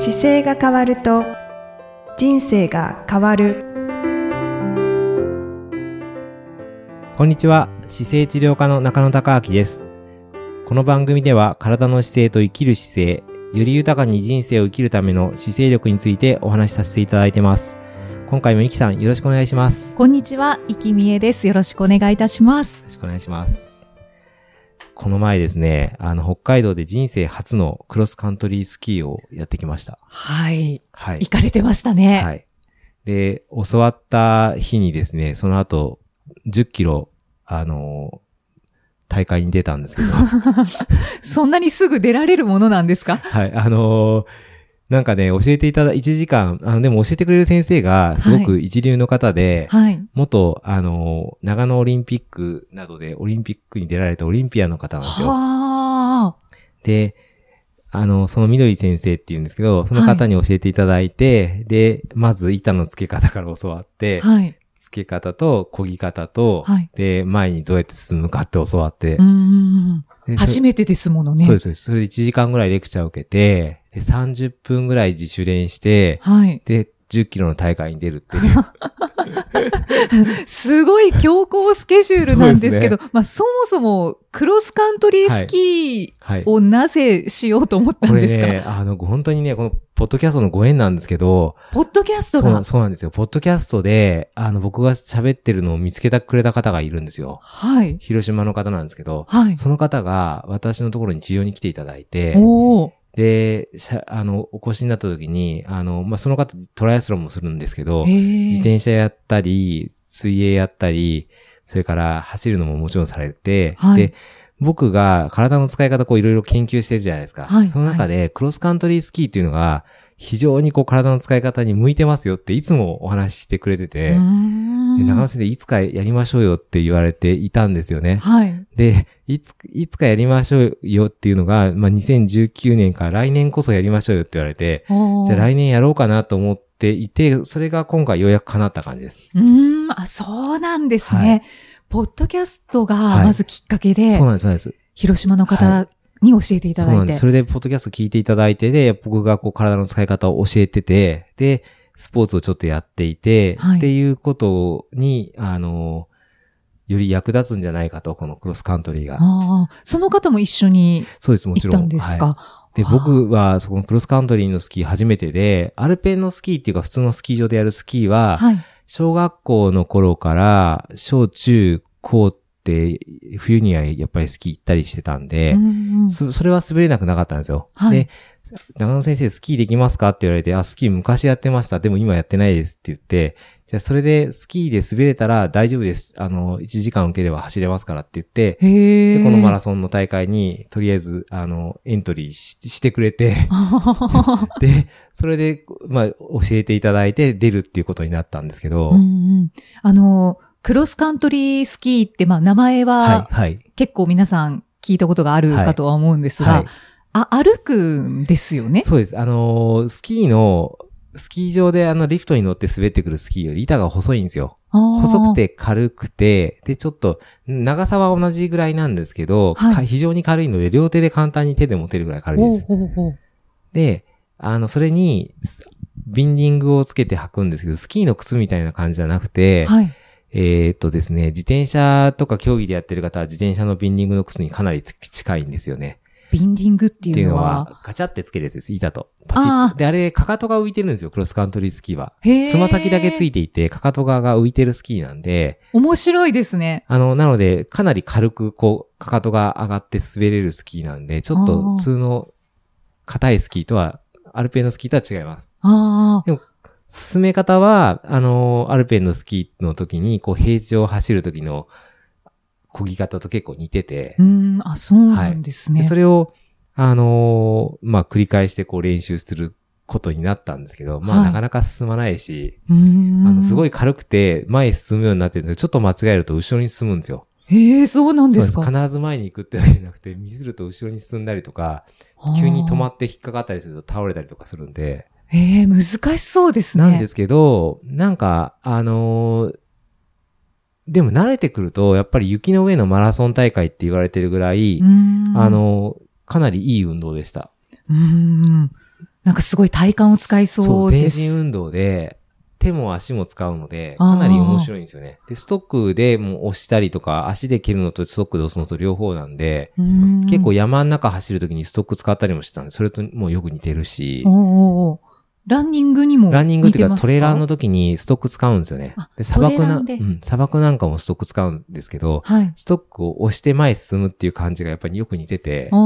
姿勢が変わると人生が変わるこんにちは。姿勢治療科の中野孝明です。この番組では体の姿勢と生きる姿勢、より豊かに人生を生きるための姿勢力についてお話しさせていただいてます。今回もイキさんよろしくお願いします。よこんにちは、いきみえです。よろしくお願いいたします。ろしくお願いします。この前ですね、あの、北海道で人生初のクロスカントリースキーをやってきました。はい。はい行。かれてましたね。はい。で、教わった日にですね、その後、10キロ、あの大会に出たんですけど、そんなにすぐ出られるものなんですか？はい、あのーなんかね、教えていただ、1時間、あの、でも教えてくれる先生が、すごく一流の方で、はい。元、あのー長野オリンピックなどでオリンピックに出られたオリンピアンの方なんですよ。はあ。で、あの、その緑先生って言うんですけど、その方に教えていただいて、で、まず板の付け方から教わって、はい。付け方と漕ぎ方と、はいで、前にどうやって進むかって教わって、初めてですものね。そうです、そうです。それで1時間ぐらいレクチャーを受けて、で、30分ぐらい自主練して、はい。で、10キロの大会に出るっていう。すごい強行スケジュールなんですけど、そまあそもそもクロスカントリースキはいー。をなぜしようと思ったこれんですか、ね、あの、本当にね、この、ポッドキャストのご縁なんですけど、ポッドキャストが？そうな。そうなんですよ。ポッドキャストで、あの、僕が喋ってるのを見つけてくれた方がいるんですよ。はい。広島の方なんですけど、はい。その方が私のところに治療に来ていただいて、おー。で、あの、お越しになった時に、あの、まあ、その方、トライアスロンもするんですけど、自転車やったり、水泳やったり、それから走るのももちろんされて、はい。で、僕が体の使い方こういろいろ研究してるじゃないですか。はいその中で、クロスカントリースキーっていうのが、非常にこう体の使い方に向いてますよっていつもお話ししてくれてて、長野先生いつかやりましょうよって言われていたんですよね。はい。で、いつ、いつかやりましょうよっていうのが、まあ、2019年から来年こそやりましょうよって言われて、じゃあ来年やろうかなと思っていて、それが今回ようやく叶った感じです。うーん、あ、そうなんですね。はいポッドキャストがはいまずきっかけで、そうなんです、そうです。広島のは方に教えていただいて。そうなんです。それで、ポッドキャスト聞いていただいて、で、僕がこう体の使い方を教えてて、で、スポーツをちょっとやっていて、はいっていうことに、あの、より役立つんじゃないかと、このクロスカントリーが。ああ、その方も一緒にそうです、もちろん。行ったんですはいか。で、僕は、そこのクロスカントリーのスキー初めてで、アルペンのスキーっていうか普通のスキー場でやるスキーは、はい。小学校の頃から、小中高って、冬にはやっぱりスキー行ったりしてたんで、うんうんそそれは滑れなくなかったんですよ。はいで、長野先生スキーできますか？って言われて、あ、スキー昔やってました。でも今やってないですって言って、じゃあそれでスキーで滑れたら大丈夫です。あの、1時間受ければ走れますからって言って。で、このマラソンの大会に、とりあえず、あの、エントリーししてくれて、で、それで、まあ、教えていただいて出るっていうことになったんですけど、うんうんあの、クロスカントリースキーって、まあ、名前はい、ははい。結構皆さん聞いたことがあるかとは思うんですがはい、。あ、歩くんですよね？そうです。あのースキーの、スキー場であのリフトに乗って滑ってくるスキーより板が細いんですよ。細細く。て軽くて、で、ちょっと、長さは同じぐらいなんですけど、はいか非常に軽いので、両手で簡単に手で持てるぐらい軽いです。ほうほうで、あの、それに、スビンディングをつけて履くんですけど、スキーの靴みたいな感じじゃなくて、はい。えーっとですね、自転車とか競技でやってる方は自転車のビンディングの靴にかなりつ近いんですよね。ビンディングってっていううのいのは。は、ガチャってつけるやつです。板と。パチッ。で、あれ、かかとが浮いてるんですよ、クロスカントリースキーは。つま先だけついていて、かかと側が浮いてるスキーなんで、面白いですね。あの、なので、かなり軽く、こう、かかとが上がって滑れるスキーなんで、ちょっと普通の硬いスキーとは、アルペンのスキーとは違います。ああ。進め方は、あの、アルペンのスキーの時に、こう、平地を走る時の、漕ぎ方と結構似てて、うん、あ、そうなんですね。でそれを、あのーまあ、繰り返してこう練習することになったんですけど、まあ、はいなかなか進まないし、あの、すごい軽くて前へ進むようになってるんですけど、ちょっと間違えると後ろに進むんですよ。へえ、そうなんですか。必ず前に行くってわけじゃなくて、ミスると後ろに進んだりとか、急に止まっって引っかかったりすると倒れたりとかするんで、へえ、難しそうですね。なんですけど、なんか、あのーでも慣れてくると、やっぱり雪の上のマラソン大会って言われてるぐらい、あ、のーかなりいい運動でした。うーん。なんかすごい体幹を使いそう全です。身運動で、手も足も使うので、かなり面白いんですよね。で、ストックでもう押したりとか、足で蹴るのとストックで押すのと両方なんで、うん結構山の中走るときにストック使ったりもしてたんで、それともうよく似てるし、おーおーランニングにもランニングっていうかトレランの時にストック使うんですよねあ。で、砂漠な、うん、砂漠なんかもストック使うんですけど、はい。ストックを押して前に進むっていう感じがやっぱりよく似てて、そ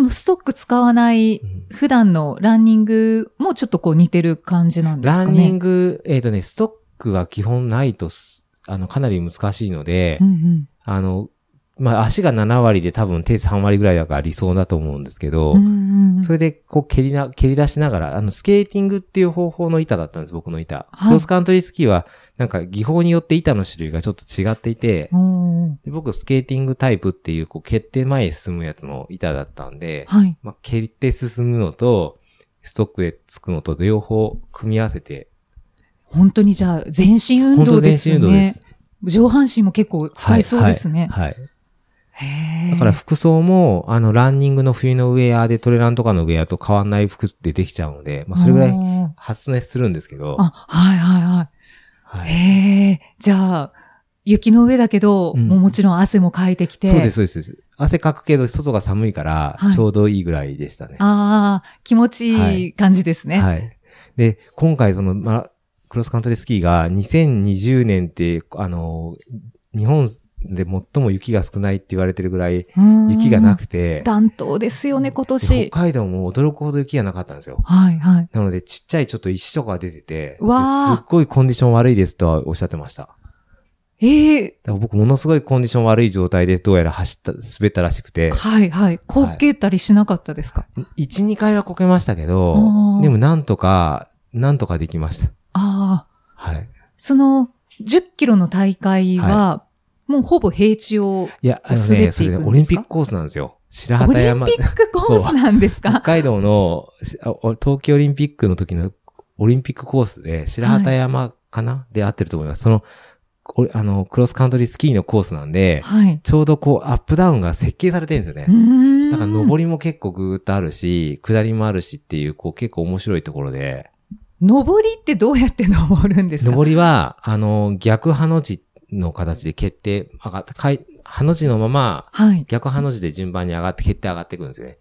のストック使わないうん普段のランニングもちょっとこう似てる感じなんですかね？ランニング、えっ、とね、ストックが基本ないとす、あの、かなり難しいので、うんうんあの、まあ、足が7割で多分手3割ぐらいだから理想だと思うんですけど、それでこう蹴りな、蹴り出しながら、あの、スケーティングっていう方法の板だったんです、僕の板。はいクロスカントリースキーは、なんか技法によって板の種類がちょっと違っていて、で僕スケーティングタイプっていう、こう、蹴って前へ進むやつの板だったんで、はい。まあ、蹴って進むのと、ストックでつくのと両方組み合わせて、本当にじゃあ全身運本当全動ですよね身運動です。。上半身も結構使いそうですね。はい。はいだから服装も、あの、ランニングの冬のウェアでトレランとかのウェアと変わんない服でできちゃうので、まあ、それぐらい発熱するんですけど、あ、はいはいはい。はい。へえ、じゃあ、雪の上だけど、うんもうもちろん汗もかいてきて。そうです、そうですそうです。汗かくけど、外が寒いからはい、ちょうどいいぐらいでしたね。ああ、気持ちいい感じですね。はい。で、今回その、ま、クロスカントリースキーが2020年って、あの、日本で最も雪が少ないって言われてるぐらい、うん雪がなくて、暖冬ですよね、今で年。北海道も驚くほど雪がなかったんですよ。はいはい。なので、ちっちゃいちょっと石とかが出てて、うわすっごいコンディション悪いですとはおっしゃってました。ええだから僕ものすごいコンディション悪い状態でどうやら走った、滑ったらしくて、はいはい。こけたりしなかったですか、1、2回はこけましたけあどー、でもなんとか、なんとかできました。ああ、はい。その10キロの大会は、もうほぼ平地を、いや、あのね、滑っていくんですか？それね、オリンピックコースなんですよ。白オリン旗山。ピックコースなんですか？北海道の、しあお冬季オリンピックの時のオリンピックコースで、白旗山かな、で合ってると思います。その、おあの、クロスカントリースキーのコースなんで、はい。ちょうどこう、アップダウンが設計されてるんですよね。だから上りも結構ぐーっとあるし、下りもあるしっていう、こう結構面白いところで、登りってどうやって登るんですか？上りは、あの、逆ハの字の形で決定、上がって、かい、ハの字のまま、はい。逆ハの字で順番に上がって、決定上がっていくんですよね。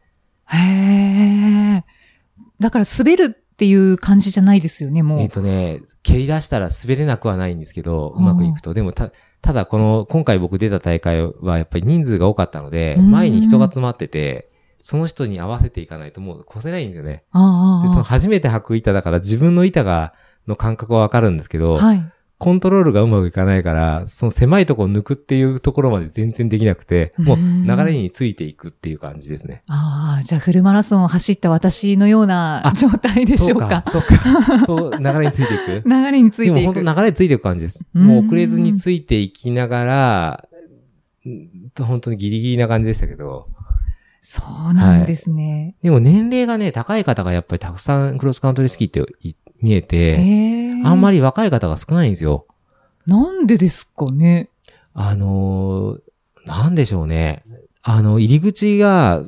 へえ。だから滑るっていう感じじゃないですよね、もう。えっ、とね、蹴り出したら滑れなくはないんですけど、うまくいくと。でもた、ただこの、今回僕出た大会はやっぱり人数が多かったので、うん前に人が詰まってて、その人に合わせていかないともう越せないんですよね。ああで、その初めて履く板だから自分の板が、の感覚はわかるんですけど、はい。コントロールがうまくいかないから、その狭いところを抜くっていうところまで全然できなくて、もううん流れについていくっていう感じですね。ああ、じゃあフルマラソンを走った私のようなあ状態でしょうか？そうか。そうか。そう、流れについていく？流れについていく。でも本当流れについていく感じです。うんもう遅れずについていきながら、うん本当にギリギリな感じでしたけど。そうなんですね。でも年齢がね、高い方がやっぱりたくさんクロスカントリースキーってい見えて。あんまり若い方が少ないんですよ。なんでですかね？あのーなんでしょうね。あの、入り口が、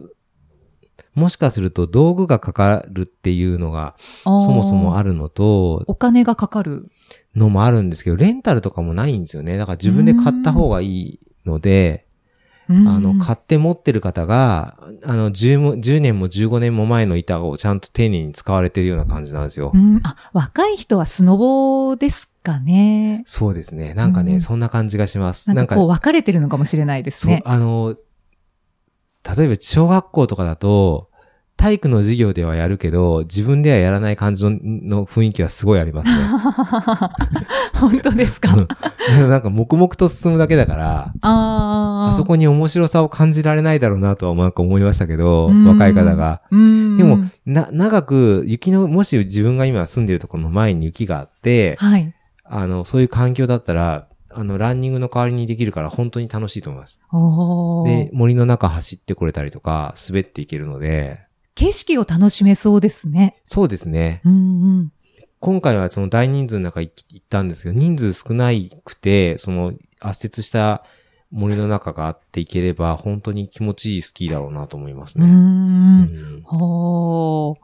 もしかすると道具がかかるっていうのがそそもそもああるのと、お金がかかる。のもあるんですけど、レンタルとかもないんですよね。だから自分で買った方がいいので、ああの、買って持ってる方が、あの、10も、10年も15年も前の板をちゃんと丁寧に使われてるような感じなんですよ。うん、あ、若い人はスノボですかね。そうですね。なんかね、うんそんな感じがします。なんかこう分かれてるのかもしれないですそうね、。あの、例えば小学校とかだと、体育の授業ではやるけど、自分ではやらない感じのの雰囲気はすごいありますね。本当ですか？うんなんか黙々と進むだけだから、ああ。あそこに面白さを感じられないだろうなとはなんか思いましたけど、うん若い方が。うん。でも、な、長く雪の、もし自分が今住んでるところの前に雪があって、はい。あの、そういう環境だったら、あの、ランニングの代わりにできるから本当に楽しいと思います。で、森の中走ってこれたりとか、滑っていけるので、景色を楽しめそうですね。そうですね。うんうん。今回はその大人数の中行行ったんですけど、人数少ないくて、その圧雪した森の中があっていければ、本当に気持ちいいスキーだろうなと思いますうね。ん。うんほー。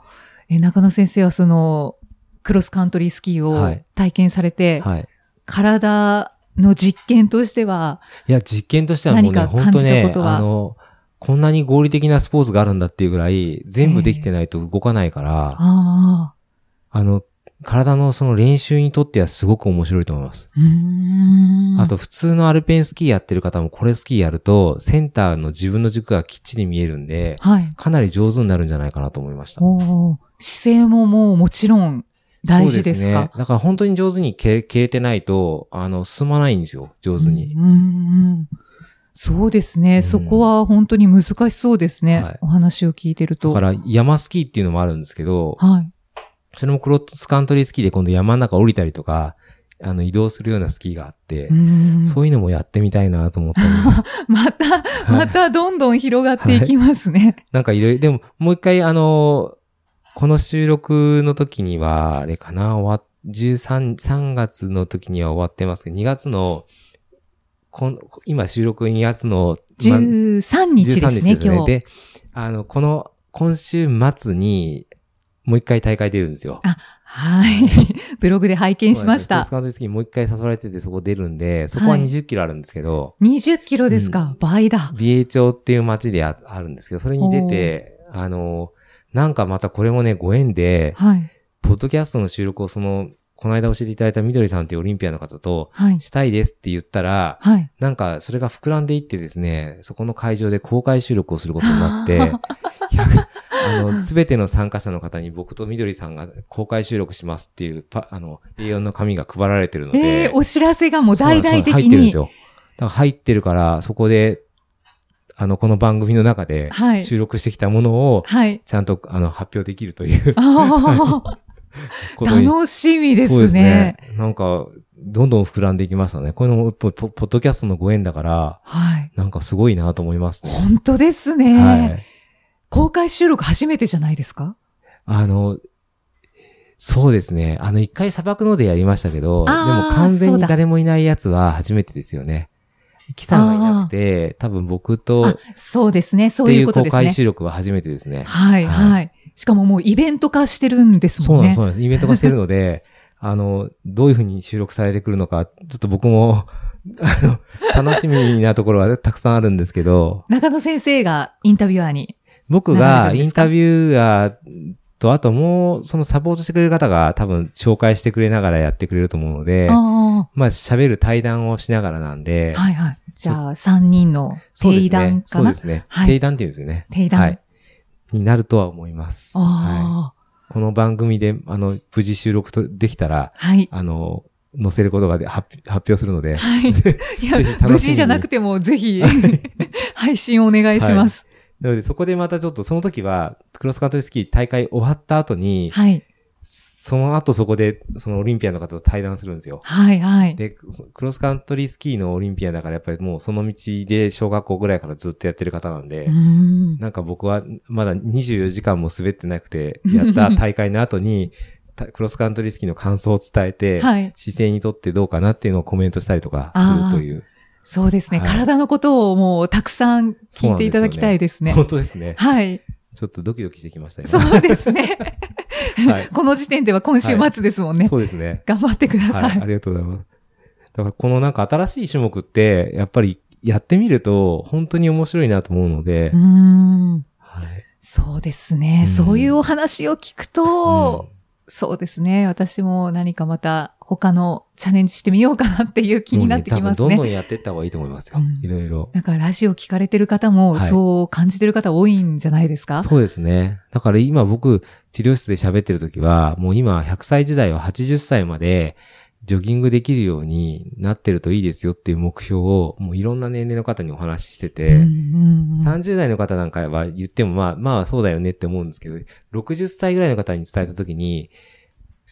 え中野先生はその、クロスカントリースキーをはい体験されて、はい。体の実験としては、いや、実験としてはもうね、本当ねあの、こんなに合理的なスポーツがあるんだっていうぐらい、全部できてないと動かないから、ああの、体のその練習にとってはすごく面白いと思います。あ、と、普通のアルペンスキーやってる方もこれスキーやると、センターの自分の軸がきっちり見えるんで、はい。かなり上手になるんじゃないかなと思いました。姿勢ももうもちろん大事ですか？そうね。だから本当に上手に蹴蹴れてないと、あの、進まないんですよ、上手に。うんそうですね、うんそこは本当に難しそうですね。はいお話を聞いてると。だから、山スキーっていうのもあるんですけど、はい。それもクロスカントリースキーで今度山の中降りたりとか、あの、移動するようなスキーがあって、うんそういうのもやってみたいなと思ったり、また、またどんどん広がっていきますね。なんかいろいろ、でももう一回あの、この収録の時には、あれかな、終わっ、13、3月の時には終わってますけど、2月の、こん今収録2月の、ま13日ですね、13今日。で、あの、この、今週末に、もう一回大会出るんですよ。はい。ブログで拝見しましたス。カントリースキーもう一回誘われててそこ出るんで、そこははい20キロあるんですけど、20キロですか、倍だ。美瑛町っていう町でああるんですけど、それに出て、あの、なんかまたこれもね、ご縁で、はい。ポッドキャストの収録をその、この間教えていただいたみどりさんっていうオリンピアの方と、はい。したいですって言ったら、はい。なんかそれが膨らんでいってですね、そこの会場で公開収録をすることになって、100 あの、すべての参加者の方に僕とみどりさんが公開収録しますっていうパ、あの、A4 の紙が配られてるので、えー、お知らせがもう大々的そうなんです入ってるんでにす。よ。だから入ってるから、そこで、あの、この番組の中ではい収録してきたものを、はい。ちゃんと、あの、発表できるという。楽しみでそうすね。なんか、どんどん膨らんでいきましたね。これもポ、ポポッドキャストのご縁だから、はい。なんかすごいなと思いますね。本当ですね。はい。公開収録初めてじゃないですか？あの、そうですね。あの、一回砂漠のでやりましたけど、でも完全に誰もいないやつは初めてですよね。キさんがいなくて、多分僕と、そうですね。そうていういうことですね。公開収録は初めてですね。はい、はいはい。しかももうイベント化してるんですそうなんです、もんね。そうなんです。イベント化してるので、あの、どういう風に収録されてくるのか、ちょっと僕も、あの、楽しみなところはたくさんあるんですけど、中野先生がインタビュアーに。僕ながインタビュアーと、あともう、そのサポートしてくれる方が多分紹介してくれながらやってくれると思うので、あまあ喋る対談をしながらなんで、あ、はいはい。じゃあ、3人の定そうですね。談かな、そうですね。はい定談っていうんですよね。定談はい。になるとは思います。はい。あこの番組で、あの、無事収録とできたら、あ、はい。あの、載せることがで発発表するので、はい。いや無事じゃなくてもぜひ、配信お願いします。なのでそこでまたちょっとその時は、クロスカントリースキー大会終わった後に、はい。その後そこで、そのオリンピアの方と対談するんですよ。はい、はい。で、そクロスカントリースキーのオリンピアだからやっぱりもうその道で小学校ぐらいからずっとやってる方なんで、ん。なんか僕はまだ24時間も滑ってなくて、やった大会の後に、たクロスカントリースキーの感想を伝えて、はい。姿勢にとってどうかなっていうのをコメントしたりとかするという。そうですね、はい体のことをもうたくさん聞いていただきたいですね。本当ですね。はい。ちょっとドキドキしてきましたよ。そうですね。はいこの時点では今週末ですもんね。そうですね。頑張ってください。はい、ありがとうございます。だからこのなんか新しい種目って、やっぱりやってみると本当に面白いなと思うのでうー、ん。はいそうですね、うんそういうお話を聞くと、うんそうですね。私も何かまた他のチャレンジしてみようかなっていう気になってきますね。もう多分どんどんやっていった方がいいと思いますよ。うんいろいろ。なんかラジオ聞かれてる方もはいそう感じてる方多いんじゃないですか、そうですね。だから今僕、治療室で喋ってる時は、もう今100歳時代は80歳まで、ジョギングできるようになってるといいですよっていう目標を、もういろんな年齢の方にお話ししてて、うんうんうん30代の方なんかは言ってもまあ、まあそうだよねって思うんですけど、60歳ぐらいの方に伝えたときに、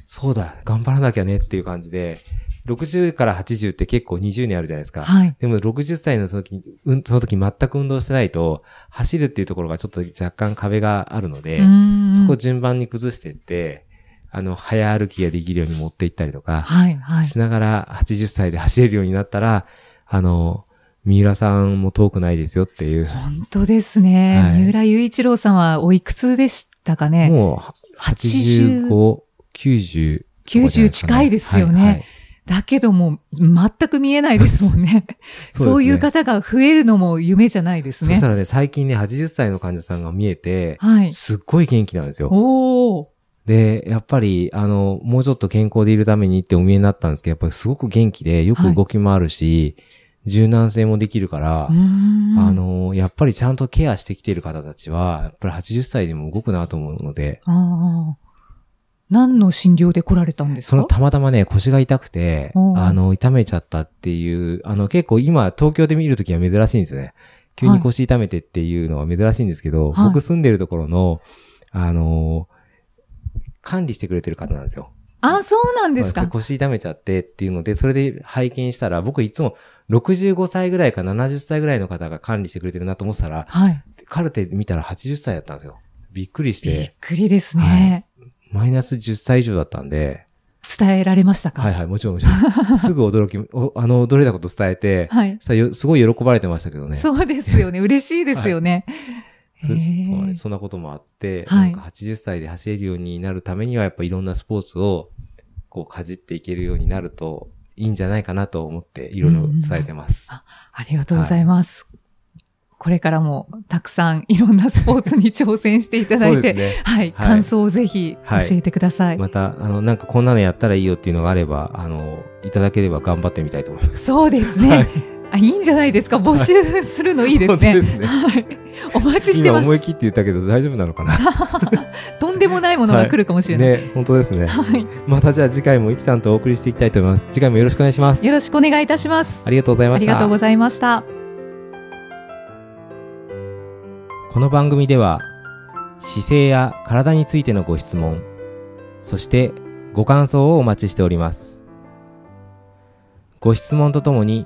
そうだ、頑張らなきゃねっていう感じで、60から80って結構20年あるじゃないですか。はい。でも60歳のその時、うん、その時全く運動してないと、走るっていうところがちょっと若干壁があるので、うんそこを順番に崩していって、あの、早歩きができるように持っていったりとか、はい、はい。しながら80歳で走れるようになったら、あの、三浦さんも遠くないですよっていう。本当ですね。はい三浦雄一郎さんはおいくつでしたかね？もう、80 85、90。90近いですよね。はいはいだけども、全く見えないですもんね。そうねそういう方が増えるのも夢じゃないですねそした。らね、最近ね、80歳の患者さんが見えて、はい。すっごい元気なんですよ。おー。で、やっぱり、あの、もうちょっと健康でいるためにってお見えになったんですけど、やっぱりすごく元気で、よく動き回るし、柔軟性もできるから、あ、の、やっぱりちゃんとケアしてきている方たちは、やっぱり80歳でも動くなと思うので、ああ。何の診療で来られたんですか？そのたまたまね、腰が痛くてあの、痛めちゃったっていう、あの、結構今、東京で見るときは珍しいんですよね。急に腰痛めてっていうのは珍しいんですけど、はい。僕住んでるところの、あの、管理してくれてる方なんですよ。あ、そうなんですか？腰痛めちゃってっていうので、それで拝見したら、僕いつも65歳ぐらいか70歳ぐらいの方が管理してくれてるなと思ってたら、はい。カルテ見たら80歳だったんですよ。びっくりし、びってくりですね。マイナス10歳以上だったんで、伝えられましたか？はいはい、もちろんもちろん。すぐ驚き、おあの、驚いたこと伝えて、はい。すごい喜ばれてましたけどね。そうですよね。嬉しいですよね。そへーそそんなこともあって、はいなんか80歳で走れるようになるためには、やっぱいろんなスポーツを、こう、かじっていけるようになると、いいんじゃないかなと思って、いろいろ伝えてます。ありがとうございます。これからもたくさんいろんなスポーツに挑戦していただそいうて、ね。はい、はい感想をぜひ教えてください。また、あの、なんかこんなのやったらいいよっていうのがあれば、あの、いただければ頑張ってみたいと思います。そうですね。はいあ、いいんじゃないですか？募集するのいいですね。本当ですねはい。お待ちしてます。今思い切って言ったけど大丈夫なのかな？とんでもないものが来るかもしれない。ね、本当ですね。はい。またじゃあ次回もイキさんとお送りしていきたいと思います。次回もよろしくお願いします。よろしくお願いいたします。ありがとうございあました。りがとうございました。この番組では姿勢や体についてのご質問そしてご感想をお待ちしておりますご質問とともに